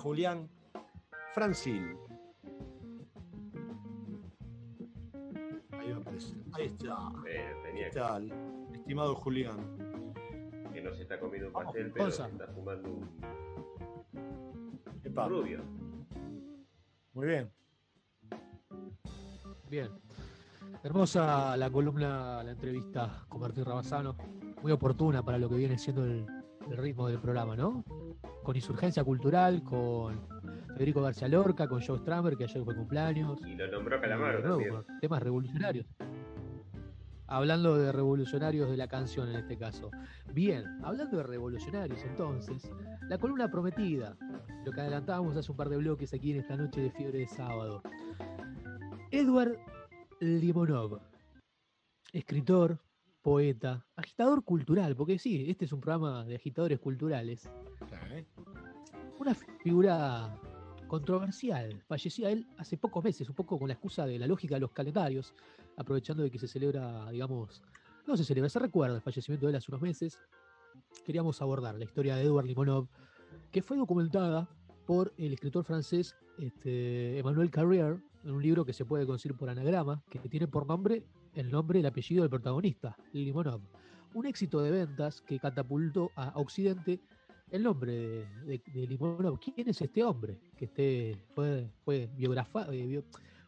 Julián Francil. Ahí va a aparecer. Ahí está. Eh, ¿Qué tenía tal? Estimado Julián. que no se está comiendo un Vamos, pastel, pero se está fumando un Epa, rubio. Muy bien. Bien. Hermosa la columna, la entrevista con Martín Rabasano. Muy oportuna para lo que viene siendo el, el ritmo del programa, ¿no? Con Insurgencia Cultural, con Federico García Lorca, con Joe Stramer, que ayer fue cumpleaños. Y lo nombró Calamaro nuevo, temas revolucionarios. Hablando de revolucionarios de la canción en este caso. Bien, hablando de revolucionarios entonces, la columna prometida, lo que adelantábamos hace un par de bloques aquí en esta noche de fiebre de sábado. Edward Limonov, escritor, poeta, agitador cultural, porque sí, este es un programa de agitadores culturales. Una figura controversial. Fallecía él hace pocos meses, un poco con la excusa de la lógica de los calendarios, aprovechando de que se celebra, digamos, no se celebra, se recuerda el fallecimiento de él hace unos meses. Queríamos abordar la historia de Edward Limonov, que fue documentada por el escritor francés este, Emmanuel Carrier en un libro que se puede conseguir por anagrama, que tiene por nombre el nombre y el apellido del protagonista, Limonov. Un éxito de ventas que catapultó a Occidente el nombre de, Limonov. ¿Quién es este hombre? Que fue, fue, biografa- eh,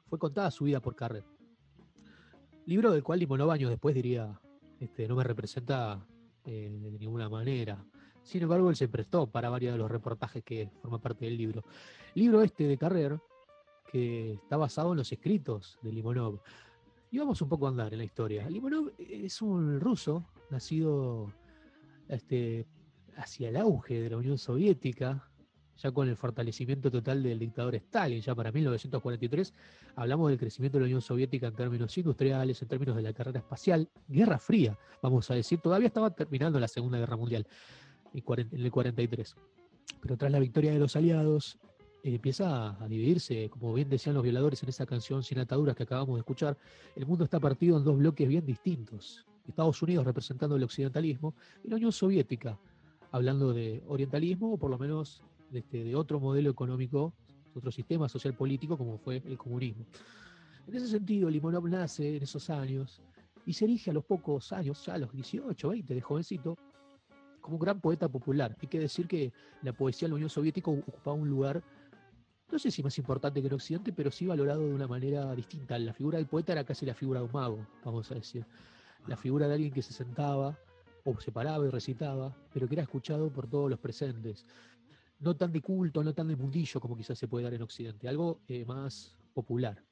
fue contada su vida por Carrer. Libro del cual Limonov años después diría, este, no me representa eh, de ninguna manera. Sin embargo, él se prestó para varios de los reportajes que forman parte del libro. Libro este de Carrer, que está basado en los escritos de Limonov. Y vamos un poco a andar en la historia. Limonov es un ruso, nacido este, hacia el auge de la Unión Soviética, ya con el fortalecimiento total del dictador Stalin, ya para 1943, hablamos del crecimiento de la Unión Soviética en términos industriales, en términos de la carrera espacial, Guerra Fría, vamos a decir, todavía estaba terminando la Segunda Guerra Mundial, en el 43. Pero tras la victoria de los aliados, empieza a dividirse, como bien decían los violadores en esa canción Sin ataduras que acabamos de escuchar, el mundo está partido en dos bloques bien distintos. Estados Unidos representando el occidentalismo y la Unión Soviética hablando de orientalismo o por lo menos este, de otro modelo económico, otro sistema social político como fue el comunismo. En ese sentido, Limonov nace en esos años y se erige a los pocos años, ya a los 18, 20 de jovencito, como un gran poeta popular. Hay que decir que la poesía en la Unión Soviética ocupaba un lugar, no sé si más importante que en Occidente, pero sí valorado de una manera distinta. La figura del poeta era casi la figura de un mago, vamos a decir. La figura de alguien que se sentaba o se paraba y recitaba, pero que era escuchado por todos los presentes. No tan de culto, no tan de mundillo como quizás se puede dar en Occidente, algo eh, más popular.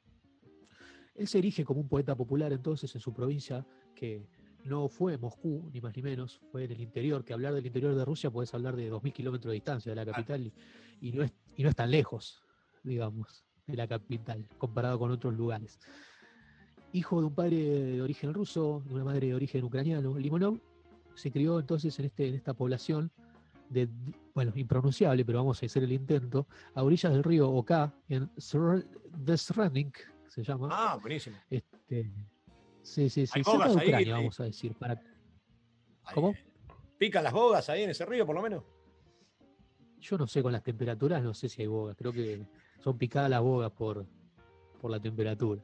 Él se erige como un poeta popular entonces en su provincia, que no fue Moscú, ni más ni menos, fue en el interior, que hablar del interior de Rusia puedes hablar de 2.000 kilómetros de distancia de la capital y, no es, y no es tan lejos, digamos, de la capital, comparado con otros lugares. Hijo de un padre de origen ruso, de una madre de origen ucraniano, Limonov se crió entonces en, este, en esta población de, bueno, impronunciable, pero vamos a hacer el intento, a orillas del río Oka, en Desrenik, se llama. Ah, buenísimo. Este, sí, sí, sí, cerca de Ucrania, vamos a decir. Para, ¿Cómo? eh, ¿Pican las bogas ahí en ese río, por lo menos? yo no sé con las temperaturas, no sé si hay bogas, creo que son picadas las bogas por, por la temperatura.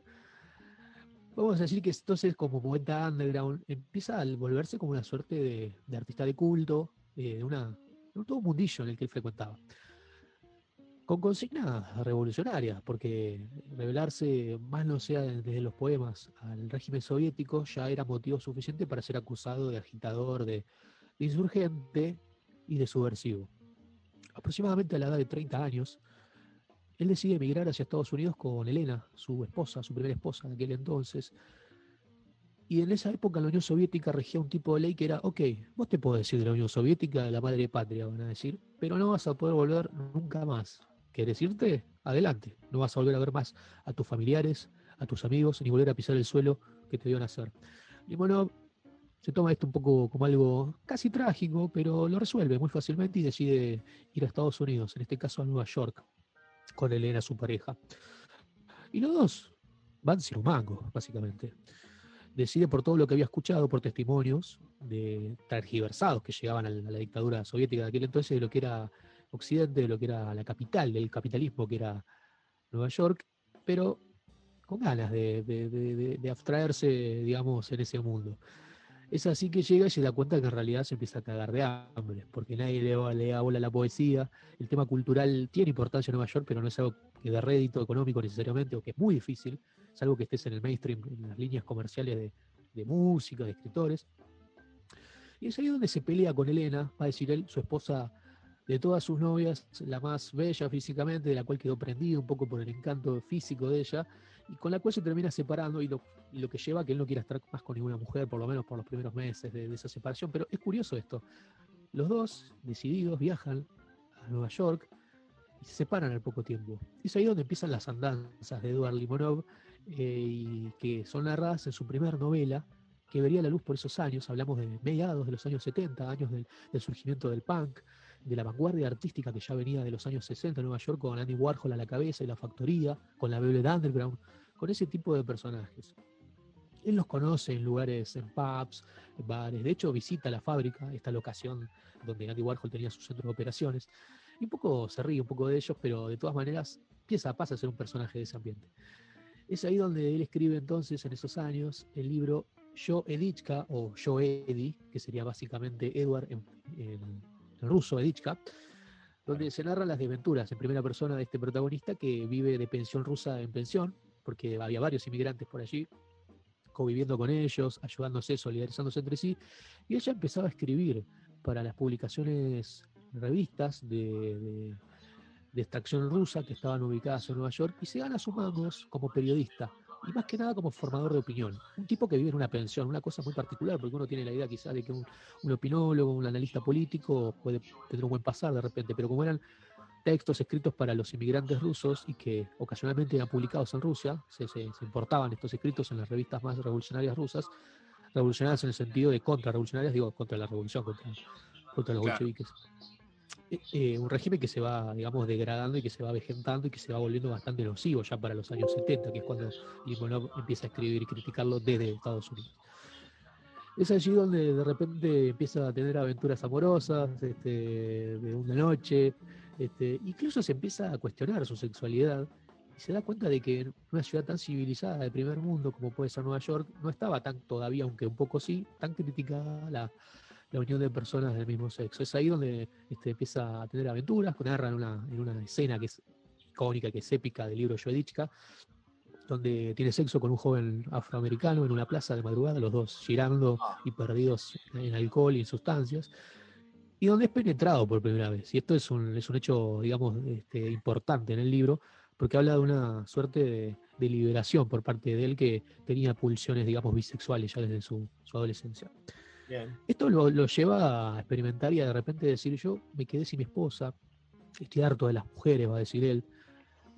Vamos a decir que entonces como poeta underground empieza a volverse como una suerte de, de artista de culto, eh, de una, de todo un mundillo en el que él frecuentaba. Con consignas revolucionarias, porque revelarse más no sea desde los poemas al régimen soviético ya era motivo suficiente para ser acusado de agitador, de, de insurgente y de subversivo. Aproximadamente a la edad de 30 años, él decide emigrar hacia Estados Unidos con Elena, su esposa, su primera esposa de aquel entonces. Y en esa época la Unión Soviética regía un tipo de ley que era, ok, vos te podés decir de la Unión Soviética, la madre patria, van a decir, pero no vas a poder volver nunca más. ¿Querés irte? Adelante. No vas a volver a ver más a tus familiares, a tus amigos, ni volver a pisar el suelo que te vio nacer. Limonov se toma esto un poco como algo casi trágico, pero lo resuelve muy fácilmente y decide ir a Estados Unidos, en este caso a Nueva York, con Elena, su pareja. Y los dos van sin un mango, básicamente. Decide por todo lo que había escuchado, por testimonios de tergiversados que llegaban a la, dictadura soviética de aquel entonces, de lo que era occidente, de lo que era la capital del capitalismo, que era Nueva York, pero con ganas de- de- de abstraerse, digamos, en ese mundo. Es así que llega y se da cuenta que en realidad se empieza a cagar de hambre, porque nadie le, le da bola a la poesía. El tema cultural tiene importancia en Nueva York, pero no es algo que de rédito económico necesariamente, o que es muy difícil, es algo que estés en el mainstream, en las líneas comerciales de, de música, de escritores. Y es ahí donde se pelea con Elena, va a decir él, su esposa de todas sus novias, la más bella físicamente, de la cual quedó prendido un poco por el encanto físico de ella, y con la cual se termina separando y lo, que lleva a que él no quiera estar más con ninguna mujer, por lo menos por los primeros meses de, esa separación. Pero es curioso esto. Los dos, decididos, viajan a Nueva York y se separan al poco tiempo. Es ahí donde empiezan las andanzas de Eduard Limonov, eh, y que son narradas en su primera novela, que vería la luz por esos años. Hablamos de mediados de los años 70, años del, del surgimiento del punk, de la vanguardia artística que ya venía de los años 60 en Nueva York con Andy Warhol a la cabeza y la factoría, con la Velvet Underground, con ese tipo de personajes. Él los conoce en lugares, en pubs, en bares. De hecho, visita la fábrica, esta locación donde Andy Warhol tenía su centro de operaciones. Y un poco se ríe un poco de ellos, pero de todas maneras empieza, pasa a ser un personaje de ese ambiente. Es ahí donde él escribe entonces, en esos años, el libro Yo Edichka, o Yo Edi, que sería básicamente Edward en, ruso, Edichka, donde se narran las desventuras en primera persona de este protagonista que vive de pensión rusa en pensión, porque había varios inmigrantes por allí, conviviendo con ellos, ayudándose, solidarizándose entre sí, y ella empezaba a escribir para las publicaciones, revistas de, de- de extracción rusa que estaban ubicadas en Nueva York, y se gana sus mangos como periodista, y más que nada como formador de opinión. Un tipo que vive en una pensión, una cosa muy particular, porque uno tiene la idea quizás de que un, un opinólogo, un analista político puede tener un buen pasar de repente, pero como eran textos escritos para los inmigrantes rusos y que ocasionalmente eran publicados en Rusia, se, se- se importaban estos escritos en las revistas más revolucionarias rusas, revolucionarias en el sentido de contrarrevolucionarias, digo, contra la revolución, contra, contra los Claro. bolcheviques. Eh, un régimen que se va, digamos, degradando y que se va vegetando y que se va volviendo bastante nocivo ya para los años 70, que es cuando Limonov empieza a escribir y criticarlo desde Estados Unidos. Es allí donde de repente empieza a tener aventuras amorosas, este, de una noche, este, incluso se empieza a cuestionar su sexualidad y se da cuenta de que en una ciudad tan civilizada de primer mundo como puede ser Nueva York, no estaba tan todavía, aunque un poco sí, tan criticada la, la unión de personas del mismo sexo. Es ahí donde este, empieza a tener aventuras, narra en una, en una escena que es icónica, que es épica del libro Joedichka, donde tiene sexo con un joven afroamericano en una plaza de madrugada, los dos girando Ah. y perdidos en alcohol y en sustancias, y donde es penetrado por primera vez. Y esto es un, es un hecho, digamos, este, importante en el libro, porque habla de una suerte de, de liberación por parte de él que tenía pulsiones, digamos, bisexuales ya desde su, su adolescencia. Bien. Esto lo, lo lleva a experimentar y a de repente decir, yo me quedé sin mi esposa, estoy harto de las mujeres, va a decir él.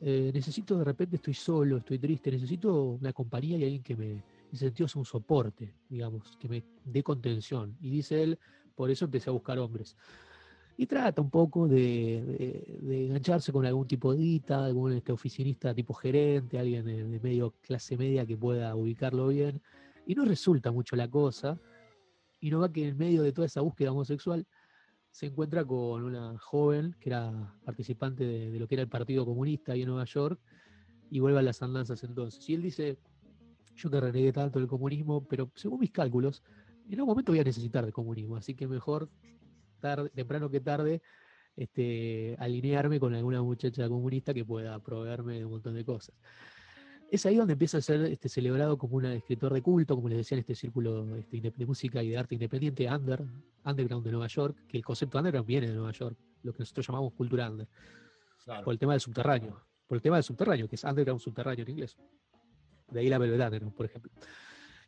Eh, necesito de repente, estoy solo, estoy triste, necesito una compañía y alguien que me, en sentido, es un soporte, digamos, que me dé contención. Y dice él, por eso empecé a buscar hombres. Y trata un poco de, de- de engancharse con algún tipo de guita, algún este, oficinista tipo gerente, alguien de, de medio clase media que pueda ubicarlo bien. Y no resulta mucho la cosa. Y no va que en medio de toda esa búsqueda homosexual se encuentra con una joven que era participante de, lo que era el Partido Comunista ahí en Nueva York y vuelve a las andanzas entonces. Y él dice, yo que renegué tanto del comunismo, pero según mis cálculos, en algún momento voy a necesitar del comunismo, así que mejor tarde, temprano que tarde este, alinearme con alguna muchacha comunista que pueda proveerme de un montón de cosas. Es ahí donde empieza a ser este, celebrado como un escritor de culto, como les decía en este círculo este, de música y de arte independiente, under, underground de Nueva York, que el concepto underground viene de Nueva York, lo que nosotros llamamos cultura under, Claro. por el tema del subterráneo, por el tema del subterráneo, que es underground subterráneo en inglés. De ahí la Velvet Underground, por ejemplo.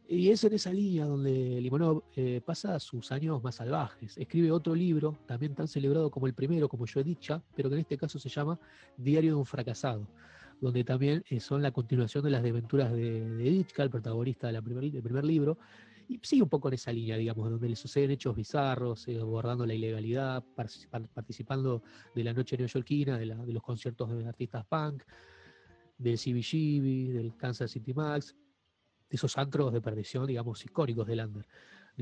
Y es en esa línea donde Limonov eh, pasa sus años más salvajes. Escribe otro libro, también tan celebrado como el primero, como yo he dicho, pero que en este caso se llama Diario de un fracasado, donde también eh, son la continuación de las desventuras de, de Ditchka, el protagonista del primer libro, y sigue un poco en esa línea, digamos, donde le suceden hechos bizarros, eh, abordando la ilegalidad, participa- participando de la noche neoyorquina, de los conciertos de artistas punk, del CBGB, del Kansas City Max, de esos antros de perdición, digamos, icónicos del under.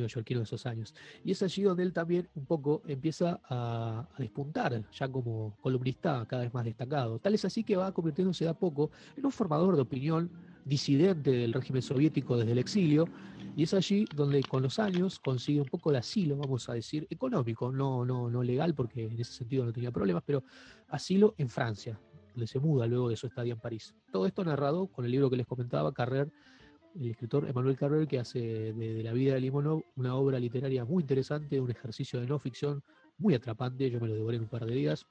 Neoyorquino de esos años. Y es allí donde él también un poco empieza a, a, despuntar, ya como columnista cada vez más destacado. Tal es así que va convirtiéndose de a poco en un formador de opinión disidente del régimen soviético desde el exilio, y es allí donde con los años consigue un poco el asilo, vamos a decir, económico, no, no, no legal, porque en ese sentido no tenía problemas, pero asilo en Francia, donde se muda luego de su estadía en París. Todo esto narrado con el libro que les comentaba, Carrer, el escritor Emmanuel Carrer, que hace de, de, la vida de Limonov una obra literaria muy interesante, un ejercicio de no ficción muy atrapante, yo me lo devoré en un par de días.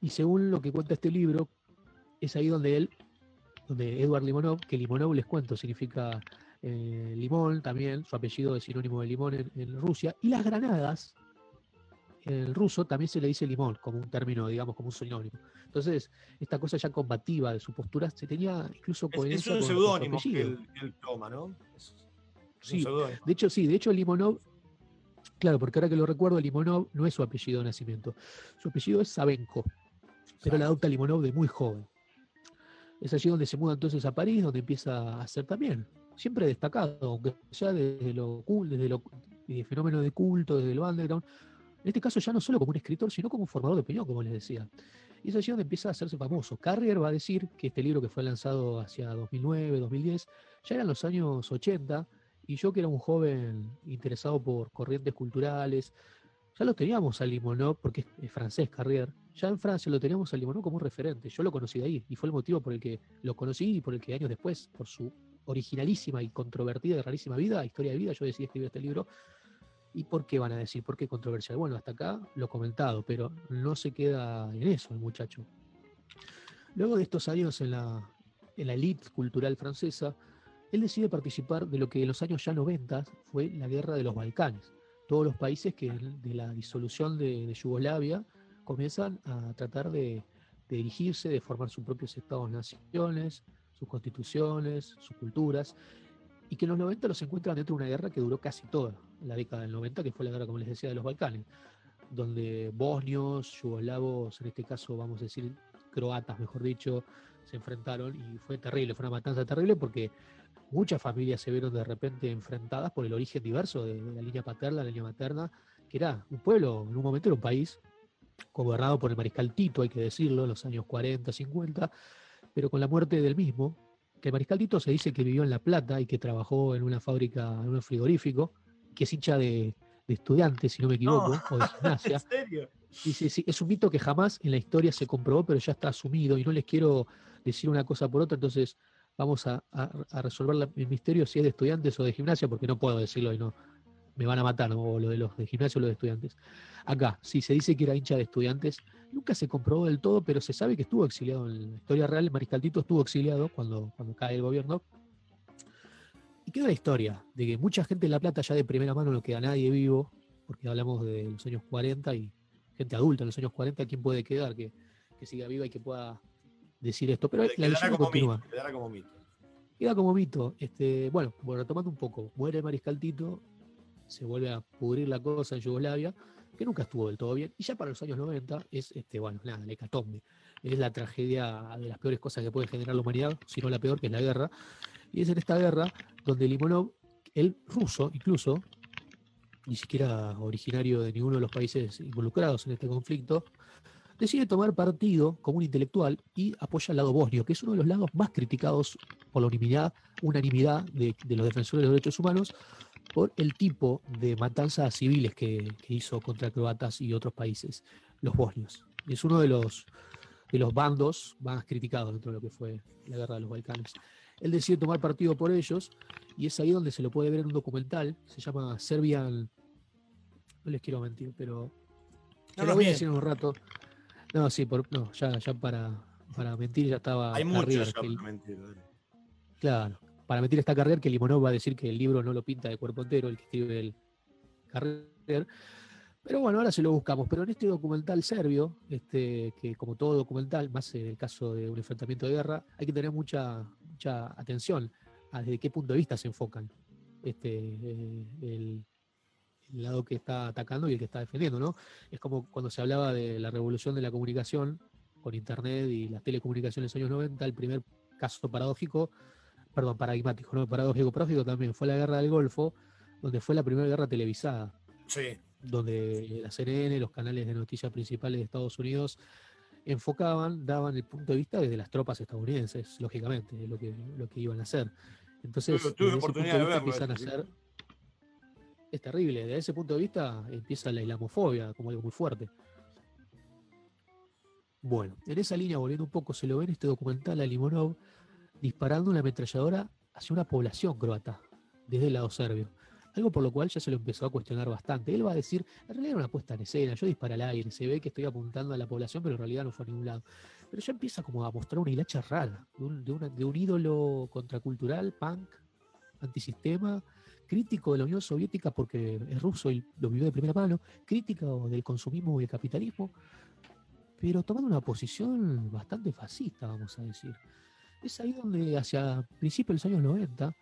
Y según lo que cuenta este libro, es ahí donde él, donde Edward Limonov, que Limonov les cuento, significa eh, limón también, su apellido es sinónimo de limón en, en, Rusia, y las granadas, en el ruso también se le dice limón, como un término, digamos, como un sinónimo. Entonces, esta cosa ya combativa de su postura se tenía incluso coherencia. Es, es un seudónimo que él, él, toma, ¿no? Es, es sí, de hecho, sí, de hecho Limonov, claro, porque ahora que lo recuerdo, Limonov no es su apellido de nacimiento, su apellido es Sabenko, pero la adopta Limonov de muy joven. Es allí donde se muda entonces a París, donde empieza a hacer también siempre destacado, aunque ya desde lo desde lo desde fenómeno de culto, desde el underground, en este caso ya no solo como un escritor, sino como un formador de opinión, como les decía. Y es allí donde empieza a hacerse famoso. Carrier va a decir que este libro que fue lanzado hacia 2009, 2010, ya eran los años 80, y yo que era un joven interesado por corrientes culturales, ya lo teníamos a Limonov, porque es francés Carrier, ya en Francia lo teníamos a Limonov como un referente, yo lo conocí de ahí, y fue el motivo por el que lo conocí y por el que años después, por su originalísima y controvertida y rarísima vida, historia de vida, yo decidí escribir este libro. ¿Y por qué van a decir? ¿Por qué controversial? Bueno, hasta acá lo he comentado, pero no se queda en eso el muchacho. Luego de estos años en la, en elite cultural francesa, él decide participar de lo que en los años ya 90 fue la guerra de los Balcanes. Todos los países que de la disolución de, de Yugoslavia comienzan a tratar de, de dirigirse, de formar sus propios estados-naciones, sus constituciones, sus culturas, y que en los 90 los encuentran dentro de una guerra que duró casi toda la década del 90, que fue la guerra, como les decía, de los Balcanes, donde bosnios, yugoslavos, en este caso vamos a decir croatas, mejor dicho, se enfrentaron y fue terrible, fue una matanza terrible porque muchas familias se vieron de repente enfrentadas por el origen diverso de, la línea paterna, la línea materna, que era un pueblo, en un momento era un país gobernado por el mariscal Tito, hay que decirlo, en los años 40, 50, pero con la muerte del mismo, que el mariscal Tito se dice que vivió en La Plata y que trabajó en una fábrica, en un frigorífico, que es hincha de, de estudiantes, si no me equivoco, No. o de gimnasia. ¿En serio? Dice, sí, es un mito que jamás en la historia se comprobó, pero ya está asumido y no les quiero decir una cosa por otra, entonces vamos a, a- a resolver la- el misterio si es de estudiantes o de gimnasia, porque no puedo decirlo y no me van a matar, ¿no? o lo de los de gimnasia o lo de estudiantes. Acá, si se dice que era hincha de estudiantes, nunca se comprobó del todo, pero se sabe que estuvo exiliado en la historia real, el Mariscal Tito estuvo exiliado cuando, cuando cae el gobierno. Y queda la historia de que mucha gente en La Plata ya de primera mano no queda nadie vivo, porque hablamos de los años 40 y gente adulta en los años 40, ¿quién puede quedar que, que siga viva y que pueda decir esto? Pero la leyenda como continúa. mito. Quedará como mito. Queda como mito. Este, bueno, bueno, retomando un poco, muere el Mariscal Tito, se vuelve a pudrir la cosa en Yugoslavia, que nunca estuvo del todo bien, y ya para los años 90 es, este, bueno, nada, la hecatombe. Es la tragedia de las peores cosas que puede generar la humanidad, si no la peor, que es la guerra. Y es en esta guerra donde Limonov, el ruso incluso, ni siquiera originario de ninguno de los países involucrados en este conflicto, decide tomar partido como un intelectual y apoya al lado bosnio, que es uno de los lados más criticados por la unanimidad, unanimidad de, los defensores de los derechos humanos por el tipo de matanzas civiles que, que hizo contra croatas y otros países, los bosnios. Es uno de los, de los bandos más criticados dentro de lo que fue la guerra de los Balcanes. Él decide tomar partido por ellos y es ahí donde se lo puede ver en un documental, se llama Serbian, no les quiero mentir, pero No lo voy a decir en un rato. No, sí, por, no, ya, ya para, para mentir ya estaba Hay Carrier, muchos para mentir. Claro, para mentir esta carrera que Limonov va a decir que el libro no lo pinta de cuerpo entero, el que escribe el Carrier. Pero bueno, ahora se lo buscamos. Pero en este documental serbio, este, que como todo documental, más en el caso de un enfrentamiento de guerra, hay que tener mucha, mucha atención a desde qué punto de vista se enfocan este, eh, el, el lado que está atacando y el que está defendiendo, ¿no? Es como cuando se hablaba de la revolución de la comunicación con Internet y las telecomunicaciones en los años 90, el primer caso paradójico, perdón, paradigmático, no paradójico, paradójico también, fue la guerra del Golfo, donde fue la primera guerra televisada, Sí. donde la CNN, los canales de noticias principales de Estados Unidos, enfocaban, daban el punto de vista desde las tropas estadounidenses, lógicamente, lo que, lo que iban a hacer. Entonces, Tuve- tuve desde ese oportunidad punto de verlo, empiezan a hacer. Es terrible, desde ese punto de vista empieza la islamofobia como algo muy fuerte. Bueno, en esa línea, volviendo un poco, se lo ve en este documental a Limonov disparando una ametralladora hacia una población croata, desde el lado serbio. Algo por lo cual ya se lo empezó a cuestionar bastante. Él va a decir, en realidad era una puesta en escena, yo disparé al aire, se ve que estoy apuntando a la población, pero en realidad no fue a ningún lado. Pero ya empieza como a mostrar una hilacha rara, de un, de una- de un ídolo contracultural, punk, antisistema, crítico de la Unión Soviética porque es ruso y lo vivió de primera mano, crítico del consumismo y el capitalismo, pero tomando una posición bastante fascista, vamos a decir. Es ahí donde, hacia principios de los años 90,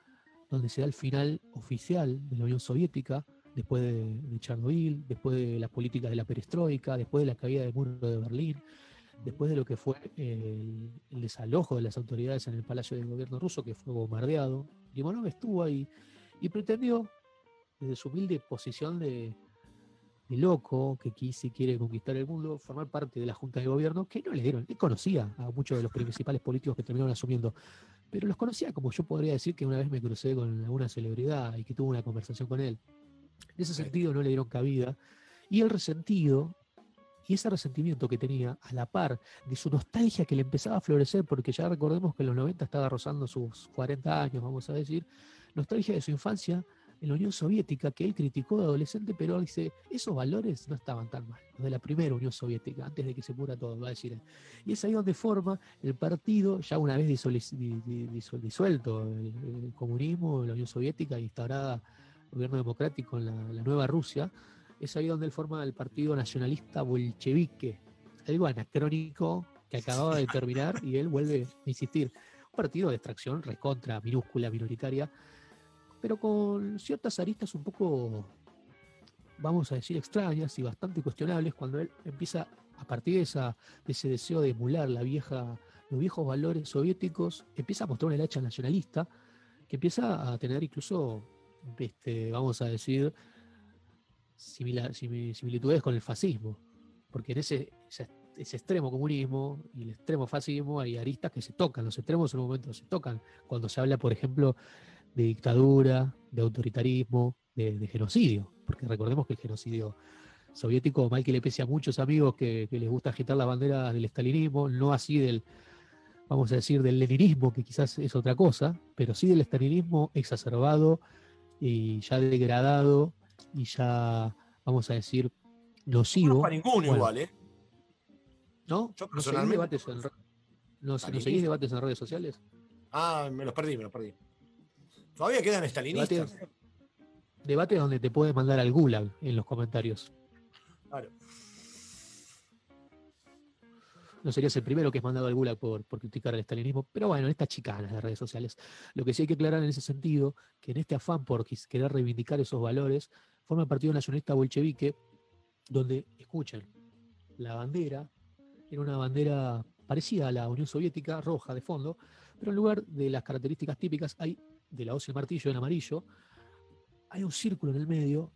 donde se da el final oficial de la Unión Soviética, después de, de Chernobyl, después de las políticas de la perestroika, después de la caída del muro de Berlín, después de lo que fue el, desalojo de las autoridades en el Palacio del Gobierno ruso, que fue bombardeado. Limonov estuvo ahí y pretendió, desde su humilde posición de, loco que quise quiere conquistar el mundo, formar parte de la Junta de Gobierno, que no le dieron, él conocía a muchos de los principales políticos que terminaron asumiendo, pero los conocía como yo podría decir que una vez me crucé con alguna celebridad y que tuve una conversación con él. En ese sentido no le dieron cabida. Y el resentido, y ese resentimiento que tenía a la par de su nostalgia que le empezaba a florecer, porque ya recordemos que en los 90 estaba rozando sus 40 años, vamos a decir, nostalgia de su infancia en la Unión Soviética, que él criticó de adolescente, pero dice, esos valores no estaban tan mal, los de la primera Unión Soviética, antes de que se pura todo, va a decir. Y es ahí donde forma el partido, ya una vez disuelto el, el comunismo, la Unión Soviética, instaurada el gobierno democrático en la, la nueva Rusia, es ahí donde él forma el Partido Nacionalista Bolchevique, algo anacrónico que acababa de terminar y él vuelve a insistir. Un partido de extracción recontra, minúscula, minoritaria, pero con ciertas aristas un poco, vamos a decir, extrañas y bastante cuestionables cuando él empieza, a partir de, ese deseo de emular la vieja, los viejos valores soviéticos, empieza a mostrar una hacha nacionalista que empieza a tener incluso, este, vamos a decir, similitudes con el fascismo, porque en ese, ese, ese extremo comunismo y el extremo fascismo hay aristas que se tocan, los extremos en un momento se tocan, cuando se habla, por ejemplo, de dictadura, de autoritarismo, de, de genocidio, porque recordemos que el genocidio soviético, mal que le pese a muchos amigos que, que les gusta agitar las banderas del estalinismo, no así del, vamos a decir, del leninismo, que quizás es otra cosa, pero sí del estalinismo exacerbado y ya degradado y ya, vamos a decir, No nocivo. conozco a ninguno Bueno, igual, ¿eh? ¿No? Yo ¿No seguís debates en, no, ¿no seguís debates en redes sociales? Ah, me los perdí, me los perdí. Todavía quedan estalinistas. Debates, debates donde te puedes mandar al gulag en los comentarios. Claro. No serías el primero que es mandado al gulag por, por criticar al estalinismo, pero bueno, en estas chicanas de redes sociales. Lo que sí hay que aclarar en ese sentido, que en este afán por querer reivindicar esos valores, forma el Partido Nacionalista Bolchevique, donde, escuchen, la bandera era una bandera parecida a la Unión Soviética, roja de fondo, pero en lugar de las características típicas hay de la hoz y el martillo en amarillo, hay un círculo en el medio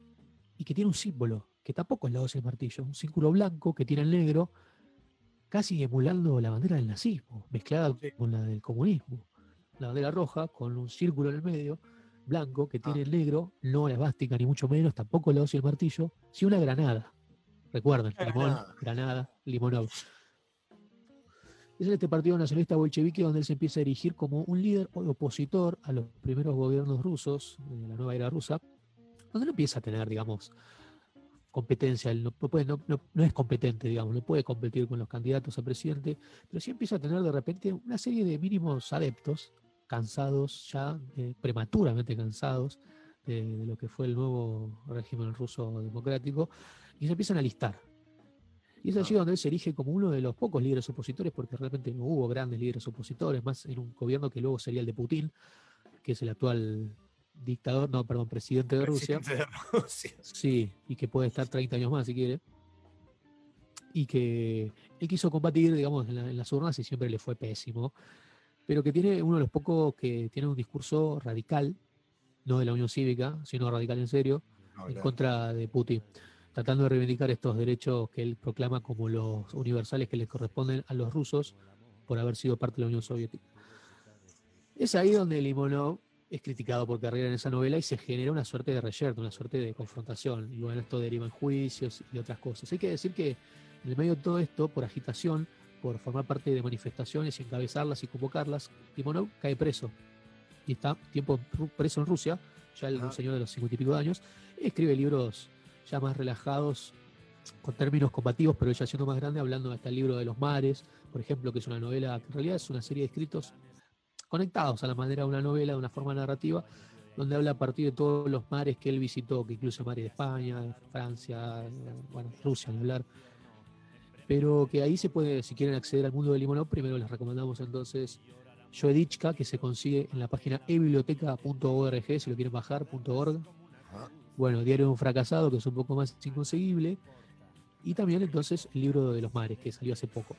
y que tiene un símbolo, que tampoco es la hoz y el martillo, un círculo blanco que tiene el negro, casi emulando la bandera del nazismo, mezclada Sí. con la del comunismo. La bandera roja con un círculo en el medio, blanco, que tiene Ah. el negro, no la esvástica ni mucho menos, tampoco la hoz y el martillo, sí una granada. Recuerden, limón, granada. granada, limonov. Es este partido nacionalista bolchevique donde él se empieza a erigir como un líder opositor a los primeros gobiernos rusos, de la nueva era rusa, donde no empieza a tener, digamos, competencia, él no, puede- no- no- no es competente, digamos, no puede competir con los candidatos a presidente, pero sí empieza a tener de repente una serie de mínimos adeptos, cansados ya, eh, prematuramente cansados de lo que fue el nuevo régimen ruso democrático, y se empiezan a listar. Y es allí donde él se erige como uno de los pocos líderes opositores, porque realmente no hubo grandes líderes opositores, más en un gobierno que luego sería el de Putin, que es el actual dictador, no, perdón, presidente de Rusia. Presidente de Rusia. Sí, y que puede estar 30 años más si quiere. Y que él quiso combatir, digamos, en, la- en las urnas y siempre le fue pésimo. Pero que tiene uno de los pocos que tiene un discurso radical, no de la Unión Cívica, sino radical en serio, No, en contra de Putin, tratando de reivindicar estos derechos que él proclama como los universales que les corresponden a los rusos por haber sido parte de la Unión Soviética. Es ahí donde Limonov es criticado por Carrera en esa novela y se genera una suerte de reyerto, una suerte de confrontación. Y bueno, esto deriva en juicios y otras cosas. Hay que decir que en el medio de todo esto, por agitación, por formar parte de manifestaciones y encabezarlas y convocarlas, Limonov cae preso y está tiempo preso en Rusia, ya el un señor de los cincuenta y pico de años, escribe libros ya más relajados, con términos combativos, pero ya siendo más grande, hablando hasta el libro de los mares, por ejemplo, que es una novela, que en realidad es una serie de escritos conectados a la manera de una novela, de una forma narrativa, donde habla a partir de todos los mares que él visitó, que incluye mares de España, Francia, bueno, Rusia, ni hablar. Pero que ahí se puede, si quieren acceder al mundo de Limonov, primero les recomendamos entonces Joedichka, que se consigue en la página ebiblioteca.org, si lo quieren bajar, .org. Bueno, Diario de un fracasado, que es un poco más inconseguible. Y también entonces el libro de los mares, que salió hace poco.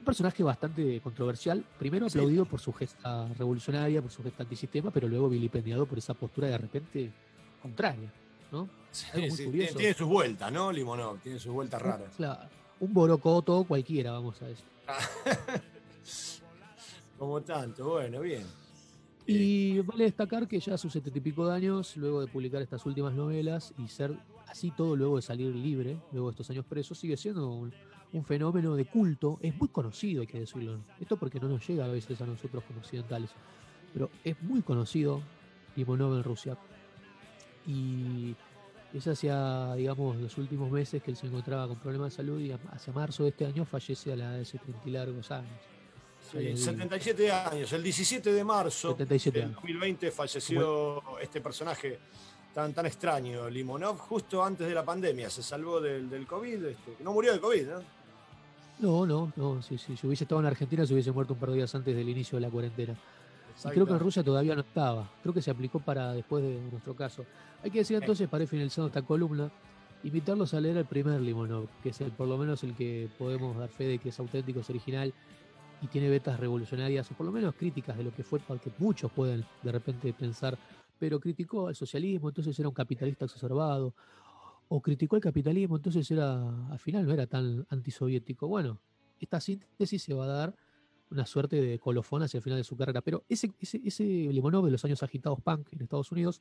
Un personaje bastante controversial, primero Sí. aplaudido por su gesta revolucionaria, por su gesta antisistema, pero luego vilipendiado por esa postura de repente contraria, ¿no? Sí, sí, tiene sus vueltas, ¿no? Limonov, tiene sus vueltas raras. Claro, un borocoto cualquiera, vamos a decir. Como tanto, bueno, bien. Y vale destacar que ya a sus setenta y pico de años, luego de publicar estas últimas novelas y ser así todo luego de salir libre, luego de estos años presos, sigue siendo un, fenómeno de culto. Es muy conocido, hay que decirlo. Esto porque no nos llega a veces a nosotros como occidentales. Pero es muy conocido Limonov en Rusia. Y es hacia, digamos, los últimos meses que él se encontraba con problemas de salud y hacia marzo de este año fallece a la edad de 70 y largos años. Ya Sí, les digo. 77 años, el 17 de marzo 77 del años. 2020 falleció este personaje tan, tan extraño, Limonov, justo antes de la pandemia. Se salvó del, del COVID, este, no murió de COVID, ¿no? No, no, no. Si, si, si hubiese estado en Argentina, se hubiese muerto un par de días antes del inicio de la cuarentena. Y creo que en Rusia todavía no estaba. Creo que se aplicó para después de nuestro caso. Hay que decir entonces, para ir finalizando esta columna, invitarlos a leer el primer Limonov, que es el, por lo menos el que podemos dar fe de que es auténtico, es original y tiene vetas revolucionarias, o por lo menos críticas de lo que fue, porque muchos pueden de repente pensar, pero criticó al socialismo, entonces era un capitalista exacerbado, o criticó el capitalismo, entonces era, al final no era tan antisoviético. Bueno, esta síntesis se va a dar una suerte de colofón hacia el final de su carrera. Pero ese, ese, ese Limonov de los años agitados punk en Estados Unidos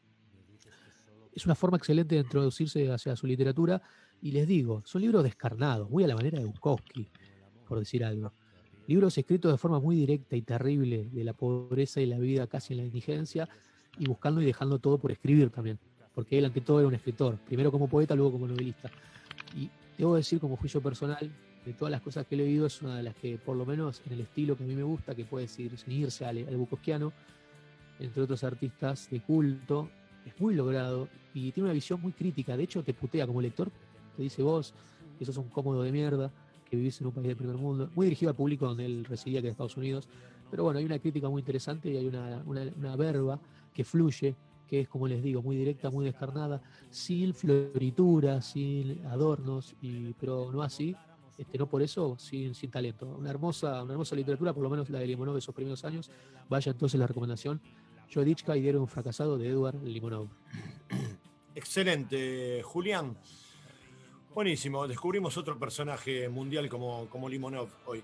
es una forma excelente de introducirse hacia su literatura. Y les digo, son libros descarnados, muy a la manera de Bukowski, por decir algo. Libros escritos de forma muy directa y terrible de la pobreza y la vida casi en la indigencia, y buscando y dejando todo por escribir también. Porque él ante todo era un escritor, primero como poeta, luego como novelista. Y debo decir como juicio personal, de todas las cosas que he leído, es una de las que, por lo menos en el estilo que a mí me gusta, que puede decir, sin irse al, al Bukowskiano, entre otros artistas de culto, es muy logrado y tiene una visión muy crítica. De hecho, te putea como lector, te dice vos que sos un cómodo de mierda, que vivís en un país del primer mundo, muy dirigido al público donde él residía, que es Estados Unidos. Pero bueno, hay una crítica muy interesante y hay una, una, verba que fluye, que es, como les digo, muy directa, muy descarnada, sin florituras, sin adornos, y, pero no así, este, no por eso, sin, talento. Una hermosa, una hermosa literatura, por lo menos la de Limonov de esos primeros años. Vaya entonces la recomendación. Jodichka y Diario de un fracasado de Edward Limonov. Excelente, Julián. Buenísimo, descubrimos otro personaje mundial como, como Limonov hoy.